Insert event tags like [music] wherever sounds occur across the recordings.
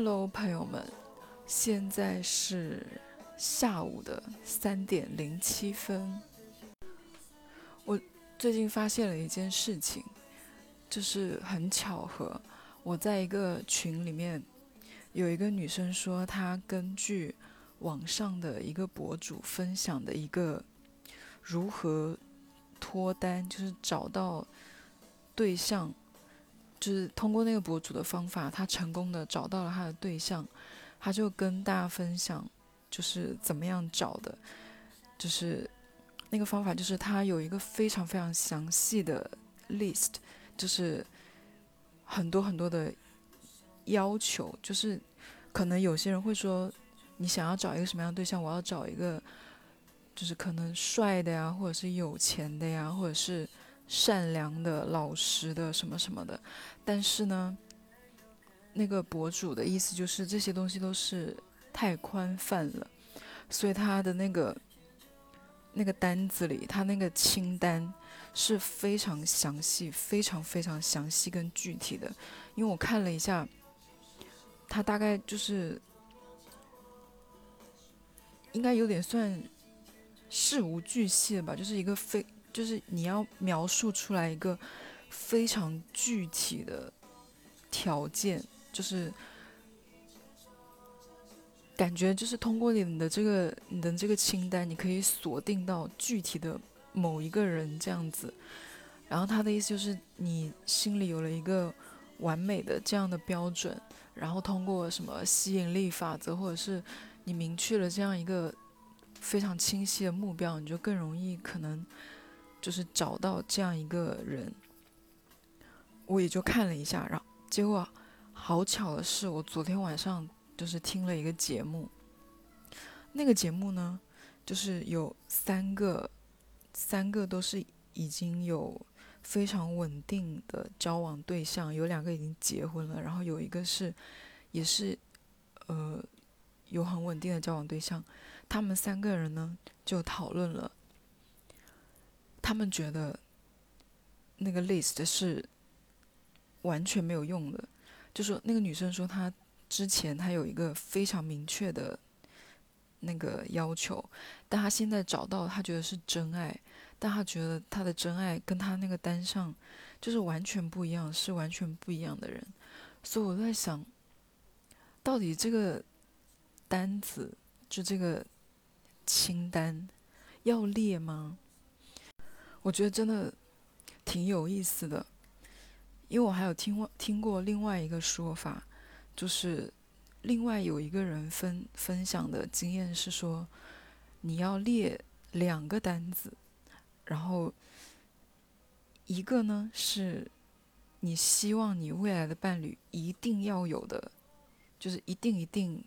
Hello，朋友们，现在是下午的三点零七分。我最近发现了一件事情，就是很巧合，我在一个群里面有一个女生说，她根据网上的一个博主分享的一个如何脱单，就是找到对象。就是通过那个博主的方法，他成功的找到了他的对象，他就跟大家分享，就是怎么样找的，就是那个方法，就是他有一个非常非常详细的 list，就是很多很多的要求，就是可能有些人会说，你想要找一个什么样的对象，我要找一个就是可能帅的呀，或者是有钱的呀，或者是。善良的、老实的，什么什么的，但是呢，那个博主的意思就是这些东西都是太宽泛了，所以他的那个那个单子里，他那个清单是非常详细、非常非常详细跟具体的。因为我看了一下，他大概就是应该有点算事无巨细吧，就是一个非。就是你要描述出来一个非常具体的条件，就是感觉就是通过你的这个你的这个清单，你可以锁定到具体的某一个人这样子。然后他的意思就是，你心里有了一个完美的这样的标准，然后通过什么吸引力法则，或者是你明确了这样一个非常清晰的目标，你就更容易可能。就是找到这样一个人，我也就看了一下，然后结果好巧的是，我昨天晚上就是听了一个节目，那个节目呢，就是有三个，三个都是已经有非常稳定的交往对象，有两个已经结婚了，然后有一个是也是呃有很稳定的交往对象，他们三个人呢就讨论了。他们觉得那个 list 是完全没有用的，就说那个女生说她之前她有一个非常明确的那个要求，但她现在找到她觉得是真爱，但她觉得她的真爱跟她那个单上就是完全不一样，是完全不一样的人，所以我在想，到底这个单子就这个清单要列吗？我觉得真的挺有意思的，因为我还有听过听过另外一个说法，就是另外有一个人分分享的经验是说，你要列两个单子，然后一个呢是你希望你未来的伴侣一定要有的，就是一定一定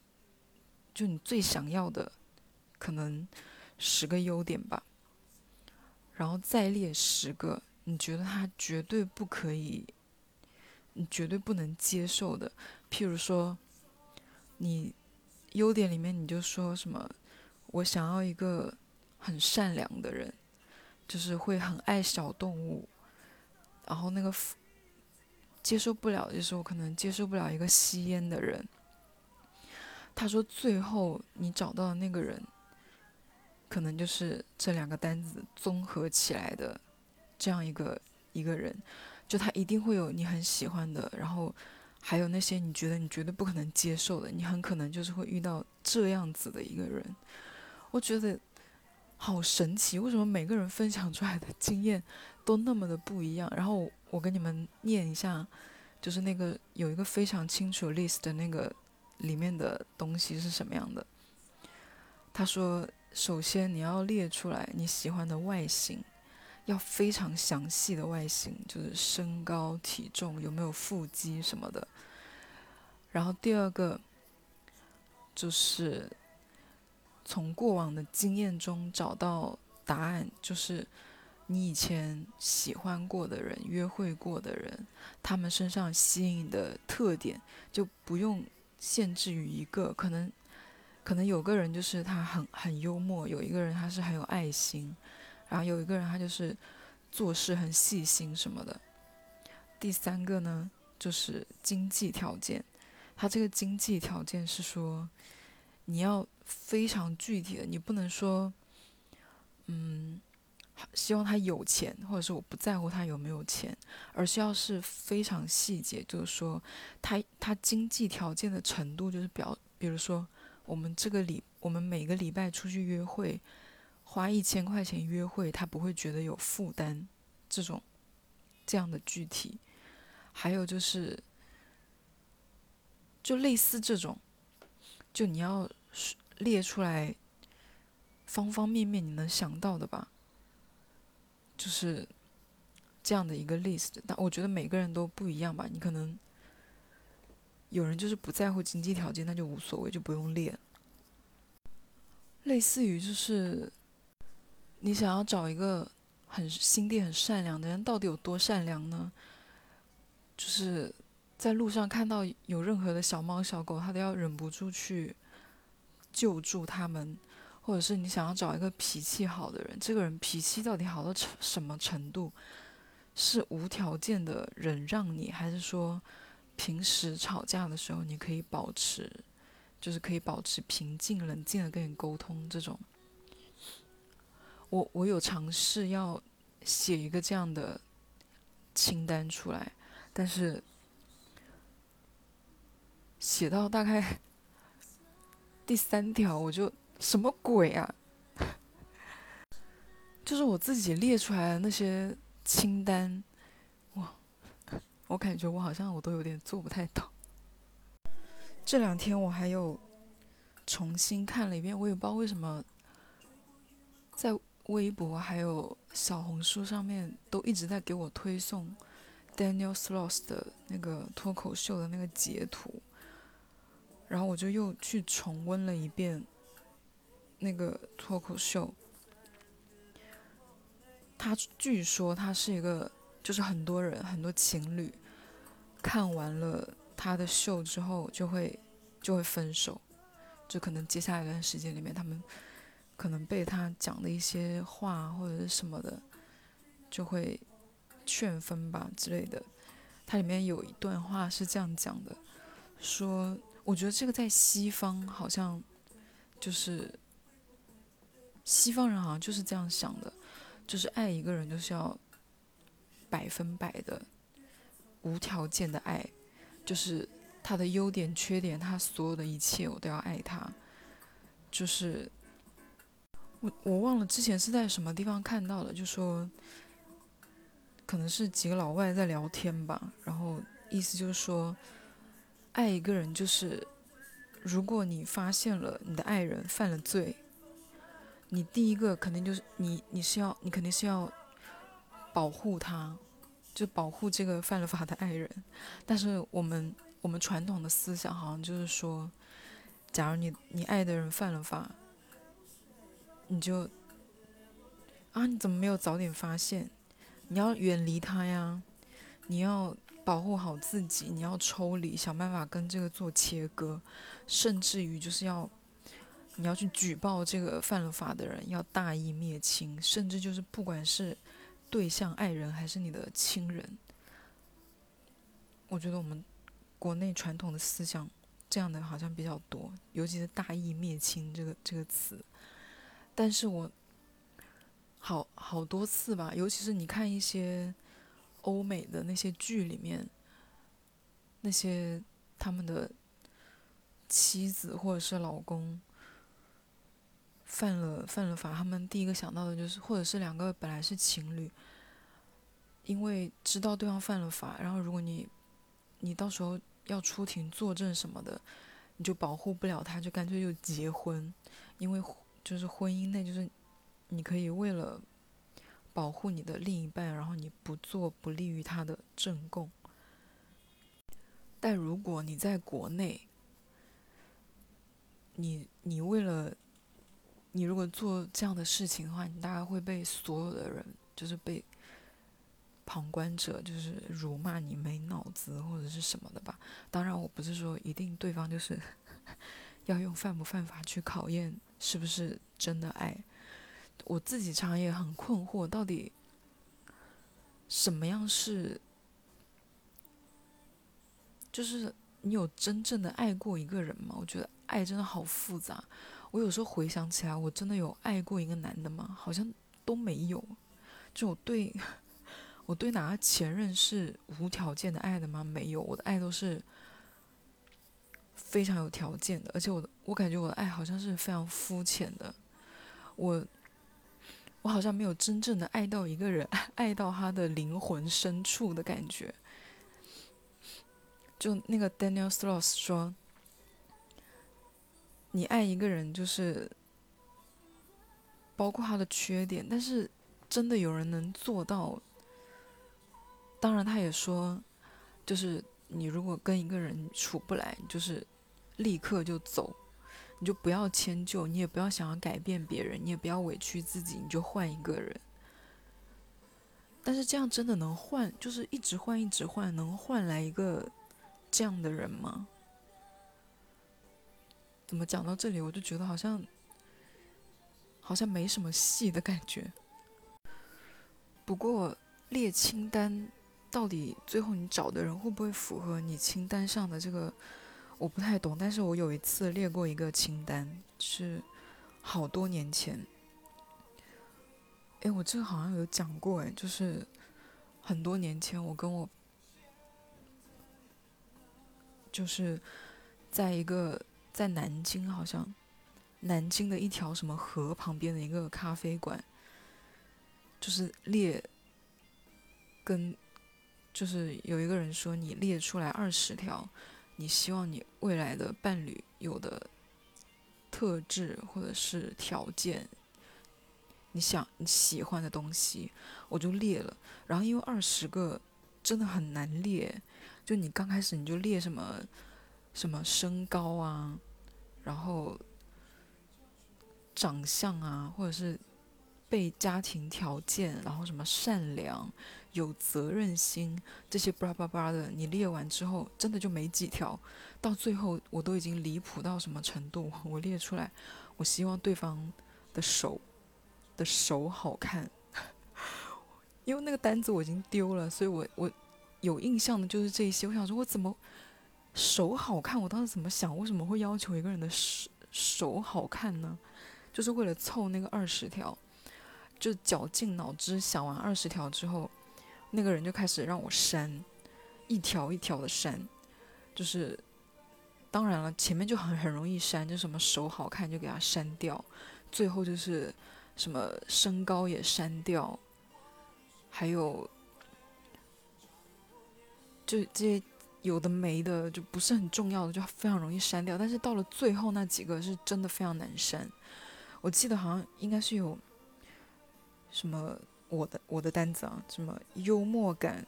就你最想要的，可能十个优点吧。然后再列十个，你觉得他绝对不可以，你绝对不能接受的。譬如说，你优点里面你就说什么，我想要一个很善良的人，就是会很爱小动物。然后那个接受不了，就是我可能接受不了一个吸烟的人。他说最后你找到的那个人。可能就是这两个单子综合起来的，这样一个一个人，就他一定会有你很喜欢的，然后还有那些你觉得你绝对不可能接受的，你很可能就是会遇到这样子的一个人。我觉得好神奇，为什么每个人分享出来的经验都那么的不一样？然后我跟你们念一下，就是那个有一个非常清楚 list 的那个里面的东西是什么样的。他说。首先，你要列出来你喜欢的外形，要非常详细的外形，就是身高、体重、有没有腹肌什么的。然后第二个，就是从过往的经验中找到答案，就是你以前喜欢过的人、约会过的人，他们身上吸引的特点，就不用限制于一个，可能。可能有个人就是他很很幽默，有一个人他是很有爱心，然后有一个人他就是做事很细心什么的。第三个呢，就是经济条件，他这个经济条件是说，你要非常具体的，你不能说，嗯，希望他有钱，或者是我不在乎他有没有钱，而是要是非常细节，就是说他他经济条件的程度，就是表，比如说我们这个礼，我们每个礼拜出去约会，花一千块钱约会，他不会觉得有负担，这种这样的具体，还有就是。就类似这种，就你要列出来方方面面你能想到的吧，就是这样的一个 list。但我觉得每个人都不一样吧，你可能有人就是不在乎经济条件，那就无所谓，就不用练。类似于就是你想要找一个很心地很善良的人，到底有多善良呢？就是。在路上看到有任何的小猫小狗，他都要忍不住去救助他们，或者是你想要找一个脾气好的人，这个人脾气到底好到什么程度？是无条件的忍让你，还是说平时吵架的时候你可以保持，就是可以保持平静冷静的跟你沟通？这种，我我有尝试要写一个这样的清单出来，但是。写到大概第三条，我就什么鬼啊？[laughs] 就是我自己列出来的那些清单，我感觉我好像我都有点做不太到。这两天我还有重新看了一遍，我也不知道为什么，在微博还有小红书上面都一直在给我推送 Daniel Sloss 的那个脱口秀的那个截图。然后我就又去重温了一遍那个脱口秀。他据说他是一个，就是很多人很多情侣看完了他的秀之后就会就会分手，就可能接下来一段时间里面，他们可能被他讲的一些话或者是什么的就会劝分吧之类的。它里面有一段话是这样讲的，说。我觉得这个在西方好像就是西方人好像就是这样想的，就是爱一个人就是要百分百的无条件的爱，就是他的优点缺点，他所有的一切我都要爱他。就是我我忘了之前是在什么地方看到的，就说可能是几个老外在聊天吧，然后意思就是说。爱一个人就是，如果你发现了你的爱人犯了罪，你第一个肯定就是你，你是要，你肯定是要保护他，就保护这个犯了法的爱人。但是我们我们传统的思想好像就是说，假如你你爱的人犯了法，你就啊你怎么没有早点发现？你要远离他呀，你要。保护好自己，你要抽离，想办法跟这个做切割，甚至于就是要，你要去举报这个犯了法的人，要大义灭亲，甚至就是不管是对象爱人还是你的亲人，我觉得我们国内传统的思想这样的好像比较多，尤其是大义灭亲这个这个词，但是我好好多次吧，尤其是你看一些。欧美的那些剧里面，那些他们的妻子或者是老公犯了犯了法，他们第一个想到的就是，或者是两个本来是情侣，因为知道对方犯了法，然后如果你你到时候要出庭作证什么的，你就保护不了他，就干脆就结婚，因为就是婚姻内就是你可以为了。保护你的另一半，然后你不做不利于他的证供。但如果你在国内，你你为了你如果做这样的事情的话，你大概会被所有的人，就是被旁观者，就是辱骂你没脑子或者是什么的吧。当然，我不是说一定对方就是 [laughs] 要用犯不犯法去考验是不是真的爱。我自己常也很困惑，到底什么样是，就是你有真正的爱过一个人吗？我觉得爱真的好复杂。我有时候回想起来，我真的有爱过一个男的吗？好像都没有。就我对，[laughs] 我对哪个前任是无条件的爱的吗？没有，我的爱都是非常有条件的，而且我的，我感觉我的爱好像是非常肤浅的。我，我好像没有真正的爱到一个人，[laughs] 爱到他的灵魂深处的感觉。就那个 Daniel Strauss 说。你爱一个人，就是包括他的缺点，但是真的有人能做到？当然，他也说，就是你如果跟一个人处不来，就是立刻就走，你就不要迁就，你也不要想要改变别人，你也不要委屈自己，你就换一个人。但是这样真的能换？就是一直换，一直换，能换来一个这样的人吗？怎么讲到这里，我就觉得好像好像没什么戏的感觉。不过列清单到底最后你找的人会不会符合你清单上的这个，我不太懂。但是我有一次列过一个清单，是好多年前。哎，我这个好像有讲过，哎，就是很多年前我跟我就是在一个。在南京，好像南京的一条什么河旁边的一个咖啡馆，就是列跟就是有一个人说，你列出来二十条，你希望你未来的伴侣有的特质或者是条件，你想你喜欢的东西，我就列了。然后因为二十个真的很难列，就你刚开始你就列什么。什么身高啊，然后长相啊，或者是被家庭条件，然后什么善良、有责任心这些巴拉巴拉的，你列完之后，真的就没几条。到最后，我都已经离谱到什么程度？[laughs] 我列出来，我希望对方的手的手好看，[laughs] 因为那个单子我已经丢了，所以我我有印象的就是这些。我想说，我怎么？手好看，我当时怎么想？为什么会要求一个人的手手好看呢？就是为了凑那个二十条，就绞尽脑汁想完二十条之后，那个人就开始让我删，一条一条的删，就是当然了，前面就很很容易删，就什么手好看就给他删掉，最后就是什么身高也删掉，还有就这些。有的没的就不是很重要的，就非常容易删掉。但是到了最后那几个是真的非常难删。我记得好像应该是有什么我的我的单子啊，什么幽默感、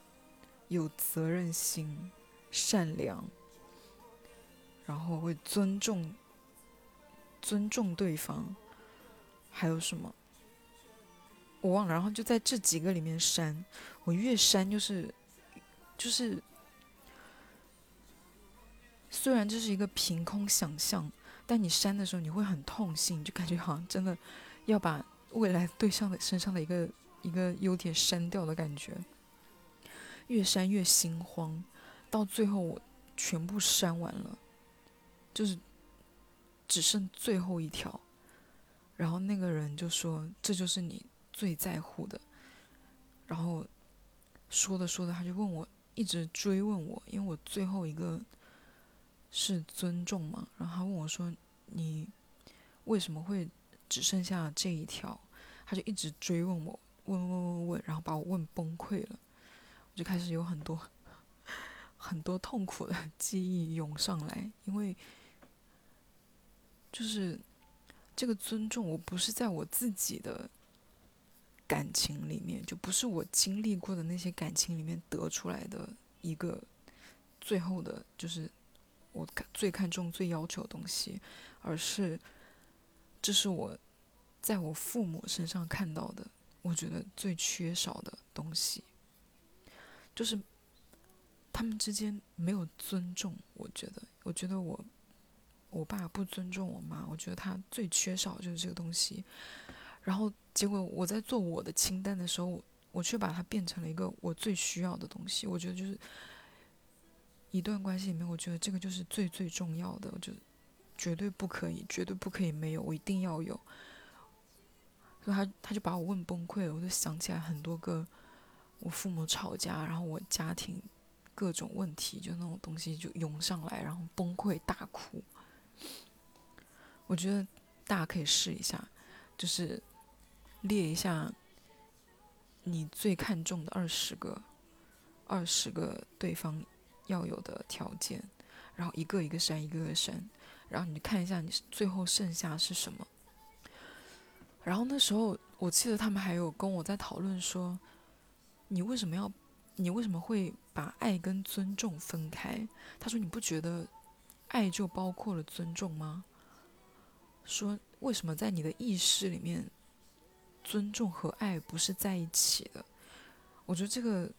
有责任心、善良，然后会尊重尊重对方，还有什么我忘了。然后就在这几个里面删，我越删就是就是。虽然这是一个凭空想象，但你删的时候你会很痛心，就感觉好像真的要把未来对象的身上的一个一个优点删掉的感觉。越删越心慌，到最后我全部删完了，就是只剩最后一条。然后那个人就说：“这就是你最在乎的。”然后说的说的，他就问我，一直追问我，因为我最后一个。是尊重吗？然后他问我说：“你为什么会只剩下这一条？”他就一直追问我，问问问问，然后把我问崩溃了。我就开始有很多 [laughs] 很多痛苦的 [laughs] 记忆涌上来，因为就是这个尊重，我不是在我自己的感情里面，就不是我经历过的那些感情里面得出来的一个最后的，就是。我看最看重、最要求的东西，而是这是我在我父母身上看到的，我觉得最缺少的东西，就是他们之间没有尊重。我觉得，我觉得我我爸不尊重我妈，我觉得他最缺少就是这个东西。然后结果我在做我的清单的时候，我却把它变成了一个我最需要的东西。我觉得就是。一段关系里面，我觉得这个就是最最重要的，就绝对不可以，绝对不可以没有，我一定要有。所以他他就把我问崩溃了，我就想起来很多个我父母吵架，然后我家庭各种问题，就那种东西就涌上来，然后崩溃大哭。我觉得大家可以试一下，就是列一下你最看重的二十个，二十个对方。要有的条件，然后一个一个删，一个个删，然后你看一下你最后剩下是什么。然后那时候我记得他们还有跟我在讨论说，你为什么要，你为什么会把爱跟尊重分开？他说你不觉得爱就包括了尊重吗？说为什么在你的意识里面，尊重和爱不是在一起的？我觉得这个。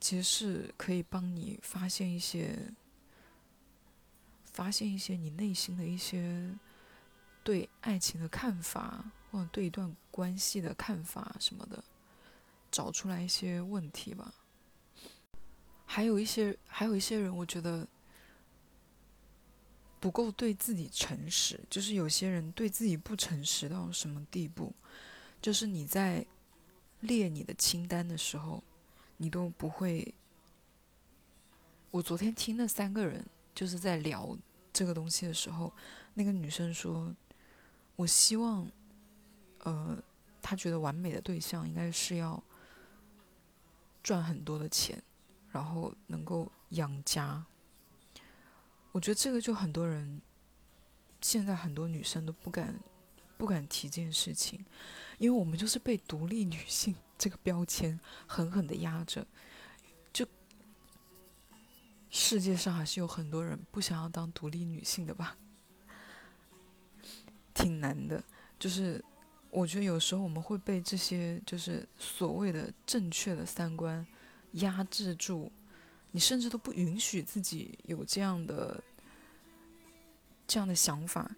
其实是可以帮你发现一些，发现一些你内心的一些对爱情的看法，或者对一段关系的看法什么的，找出来一些问题吧。还有一些，还有一些人，我觉得不够对自己诚实，就是有些人对自己不诚实到什么地步，就是你在列你的清单的时候。你都不会。我昨天听那三个人就是在聊这个东西的时候，那个女生说：“我希望，呃，她觉得完美的对象应该是要赚很多的钱，然后能够养家。”我觉得这个就很多人，现在很多女生都不敢不敢提这件事情，因为我们就是被独立女性。这个标签狠狠的压着，就世界上还是有很多人不想要当独立女性的吧，挺难的。就是我觉得有时候我们会被这些就是所谓的正确的三观压制住，你甚至都不允许自己有这样的这样的想法。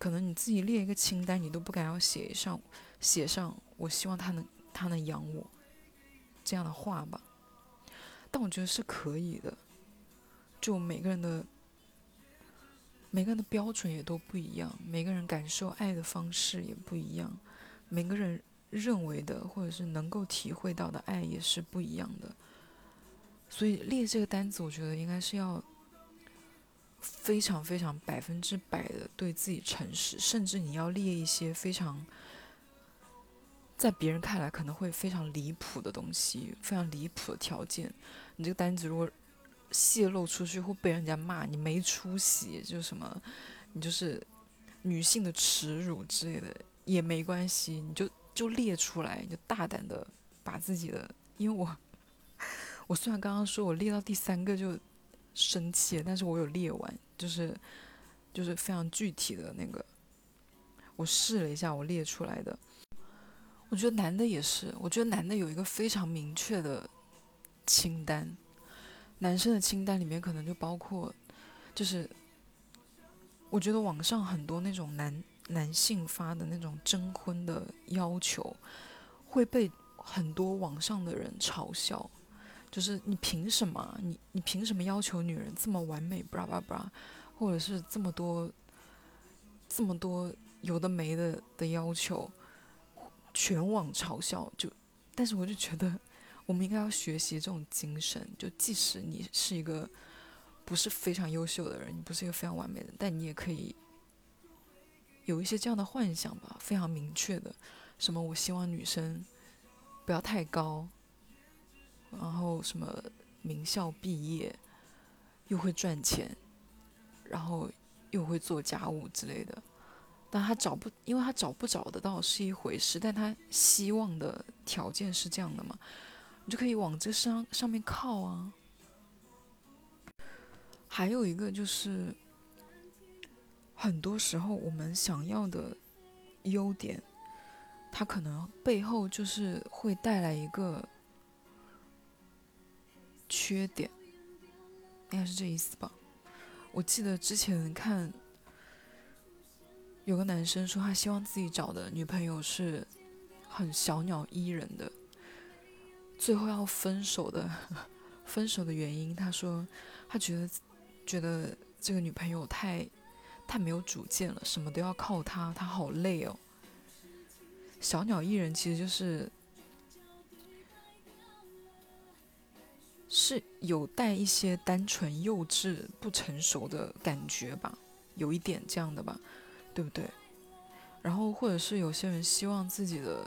可能你自己列一个清单，你都不敢要写上写上，我希望他能。他能养我，这样的话吧，但我觉得是可以的。就每个人的每个人的标准也都不一样，每个人感受爱的方式也不一样，每个人认为的或者是能够体会到的爱也是不一样的。所以列这个单子，我觉得应该是要非常非常百分之百的对自己诚实，甚至你要列一些非常。在别人看来可能会非常离谱的东西，非常离谱的条件，你这个单子如果泄露出去，会被人家骂你没出息，就什么，你就是女性的耻辱之类的也没关系，你就就列出来，你就大胆的把自己的，因为我 [laughs] 我虽然刚刚说我列到第三个就生气了，但是我有列完，就是就是非常具体的那个，我试了一下我列出来的。我觉得男的也是，我觉得男的有一个非常明确的清单，男生的清单里面可能就包括，就是我觉得网上很多那种男男性发的那种征婚的要求，会被很多网上的人嘲笑，就是你凭什么？你你凭什么要求女人这么完美？布拉布拉布拉，或者是这么多这么多有的没的的要求。全网嘲笑，就，但是我就觉得，我们应该要学习这种精神。就即使你是一个不是非常优秀的人，你不是一个非常完美的，但你也可以有一些这样的幻想吧，非常明确的。什么？我希望女生不要太高，然后什么名校毕业，又会赚钱，然后又会做家务之类的。但他找不，因为他找不找得到是一回事，但他希望的条件是这样的嘛，你就可以往这上上面靠啊。还有一个就是，很多时候我们想要的优点，它可能背后就是会带来一个缺点，应该是这意思吧？我记得之前看。有个男生说，他希望自己找的女朋友是很小鸟依人的。最后要分手的，[laughs] 分手的原因，他说他觉得觉得这个女朋友太太没有主见了，什么都要靠他，他好累哦。小鸟依人其实就是是有带一些单纯、幼稚、不成熟的感觉吧，有一点这样的吧，对不对？然后或者是有些人希望自己的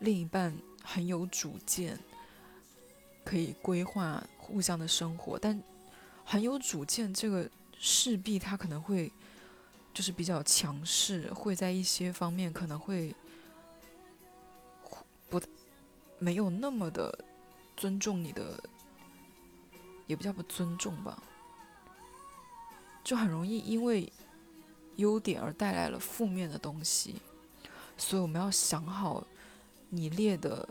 另一半很有主见，可以规划互相的生活，但很有主见这个势必他可能会就是比较强势，会在一些方面可能会不。没有那么的尊重你的，也不叫不尊重吧，就很容易因为优点而带来了负面的东西，所以我们要想好，你列的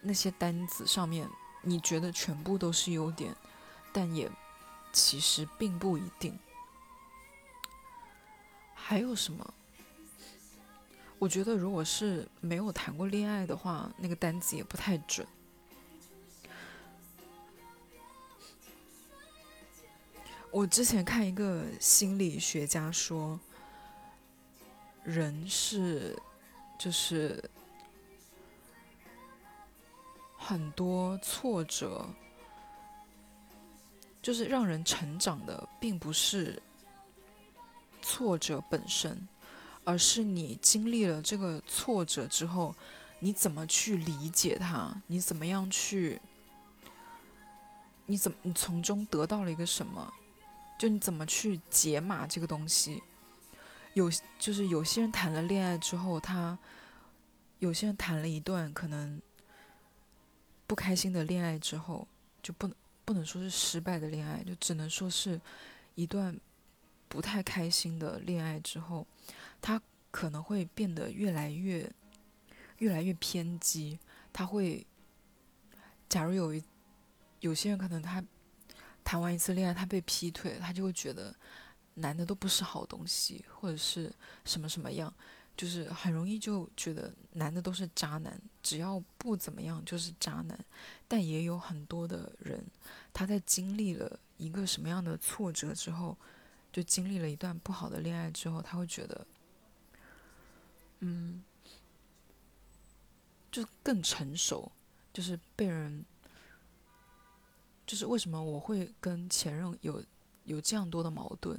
那些单子上面，你觉得全部都是优点，但也其实并不一定。还有什么？我觉得，如果是没有谈过恋爱的话，那个单子也不太准。我之前看一个心理学家说，人是就是很多挫折，就是让人成长的，并不是挫折本身。而是你经历了这个挫折之后，你怎么去理解它？你怎么样去？你怎么你从中得到了一个什么？就你怎么去解码这个东西？有就是有些人谈了恋爱之后，他有些人谈了一段可能不开心的恋爱之后，就不能不能说是失败的恋爱，就只能说是一段不太开心的恋爱之后。他可能会变得越来越、越来越偏激。他会，假如有一有些人可能他谈完一次恋爱，他被劈腿，他就会觉得男的都不是好东西，或者是什么什么样，就是很容易就觉得男的都是渣男，只要不怎么样就是渣男。但也有很多的人，他在经历了一个什么样的挫折之后，就经历了一段不好的恋爱之后，他会觉得。嗯，就更成熟，就是被人，就是为什么我会跟前任有有这样多的矛盾，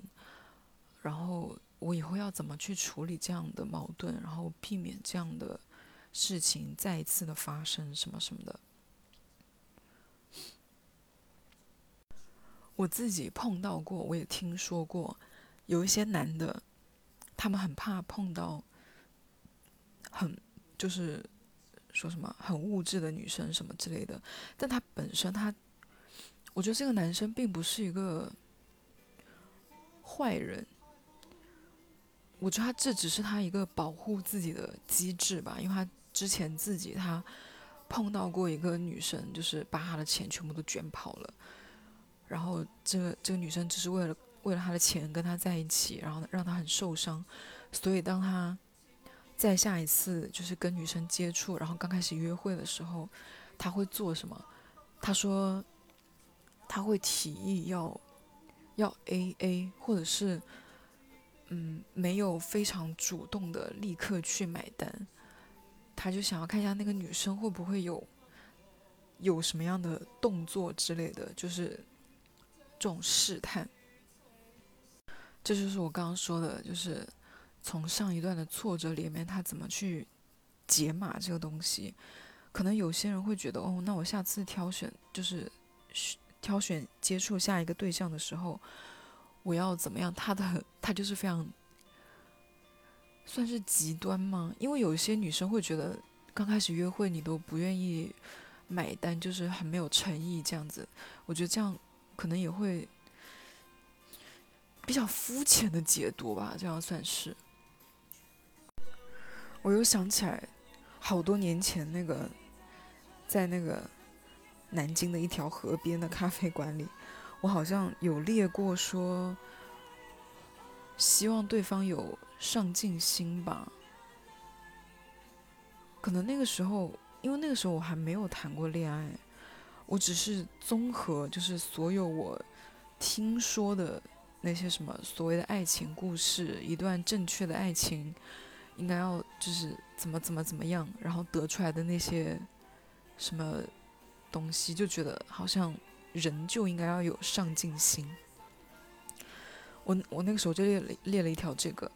然后我以后要怎么去处理这样的矛盾，然后避免这样的事情再一次的发生，什么什么的。我自己碰到过，我也听说过，有一些男的，他们很怕碰到。很就是说什么很物质的女生什么之类的，但他本身他，我觉得这个男生并不是一个坏人，我觉得他这只是他一个保护自己的机制吧，因为他之前自己他碰到过一个女生，就是把他的钱全部都卷跑了，然后这个这个女生只是为了为了他的钱跟他在一起，然后让他很受伤，所以当他。再下一次就是跟女生接触，然后刚开始约会的时候，他会做什么？他说他会提议要要 A A，或者是嗯没有非常主动的立刻去买单，他就想要看一下那个女生会不会有有什么样的动作之类的，就是这种试探。这就是我刚刚说的，就是。从上一段的挫折里面，他怎么去解码这个东西？可能有些人会觉得，哦，那我下次挑选就是挑选接触下一个对象的时候，我要怎么样？他的他就是非常算是极端吗？因为有些女生会觉得，刚开始约会你都不愿意买单，就是很没有诚意这样子。我觉得这样可能也会比较肤浅的解读吧，这样算是。我又想起来，好多年前那个，在那个南京的一条河边的咖啡馆里，我好像有列过说，希望对方有上进心吧。可能那个时候，因为那个时候我还没有谈过恋爱，我只是综合就是所有我听说的那些什么所谓的爱情故事，一段正确的爱情应该要就是怎么怎么怎么样，然后得出来的那些什么东西，就觉得好像人就应该要有上进心。我我那个时候就列了列了一条这个，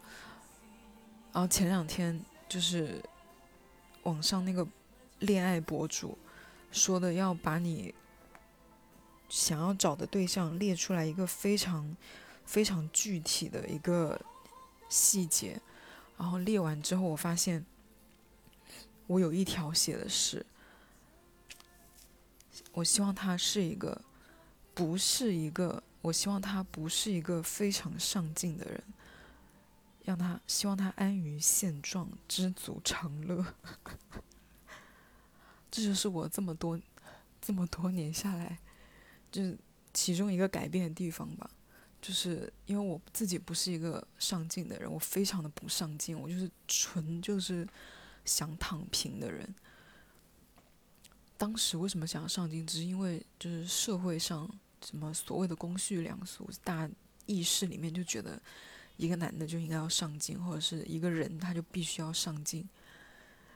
然后前两天就是网上那个恋爱博主说的要把你想要找的对象列出来一个非常非常具体的一个细节，然后列完之后，我发现我有一条写的是，我希望他是一个不是一个。我希望他不是一个非常上进的人，让他希望他安于现状，知足常乐。[laughs] 这就是我这么多这么多年下来，就是其中一个改变的地方吧。就是因为我自己不是一个上进的人，我非常的不上进，我就是纯就是想躺平的人。当时为什么想要上进，只是因为就是社会上。什么所谓的公序良俗，大意识里面就觉得一个男的就应该要上进，或者是一个人他就必须要上进，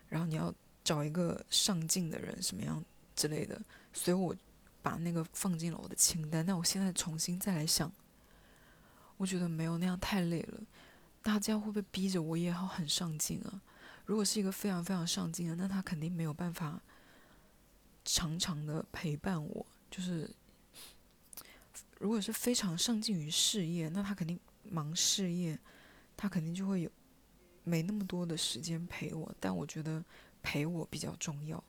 然后你要找一个上进的人什么样之类的，所以我把那个放进了我的清单。但我现在重新再来想，我觉得没有那样太累了。大家会不会逼着我也要很上进啊？如果是一个非常非常上进的，那他肯定没有办法长长的陪伴我，就是。如果是非常上进于事业，那他肯定忙事业，他肯定就会有没那么多的时间陪我。但我觉得陪我比较重要，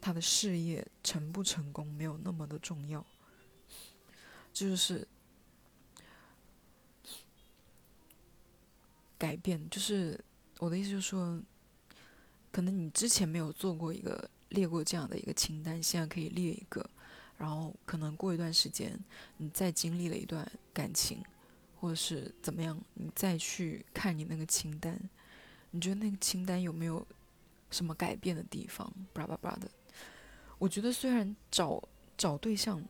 他的事业成不成功没有那么的重要。这就是改变，就是我的意思，就是说，可能你之前没有做过一个列过这样的一个清单，现在可以列一个。然后可能过一段时间，你再经历了一段感情，或者是怎么样，你再去看你那个清单，你觉得那个清单有没有什么改变的地方？巴拉巴拉的。我觉得虽然找找对象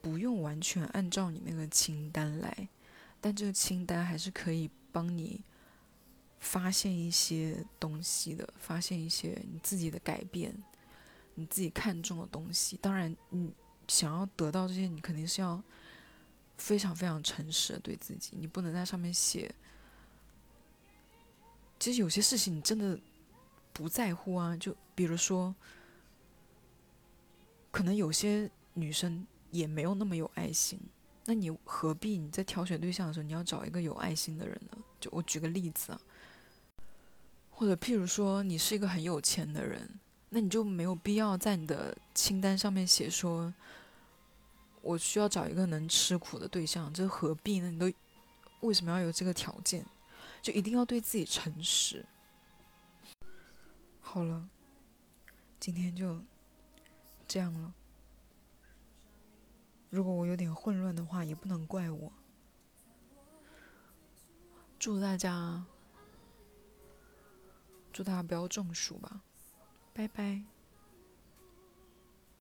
不用完全按照你那个清单来，但这个清单还是可以帮你发现一些东西的，发现一些你自己的改变。你自己看中的东西，当然，你想要得到这些，你肯定是要非常非常诚实的对自己，你不能在上面写。其实有些事情你真的不在乎啊，就比如说，可能有些女生也没有那么有爱心，那你何必你在挑选对象的时候，你要找一个有爱心的人呢？就我举个例子啊，或者譬如说，你是一个很有钱的人。那你就没有必要在你的清单上面写说，我需要找一个能吃苦的对象，这何必呢？你都为什么要有这个条件？就一定要对自己诚实。好了，今天就这样了。如果我有点混乱的话，也不能怪我。祝大家，祝大家不要中暑吧。拜拜。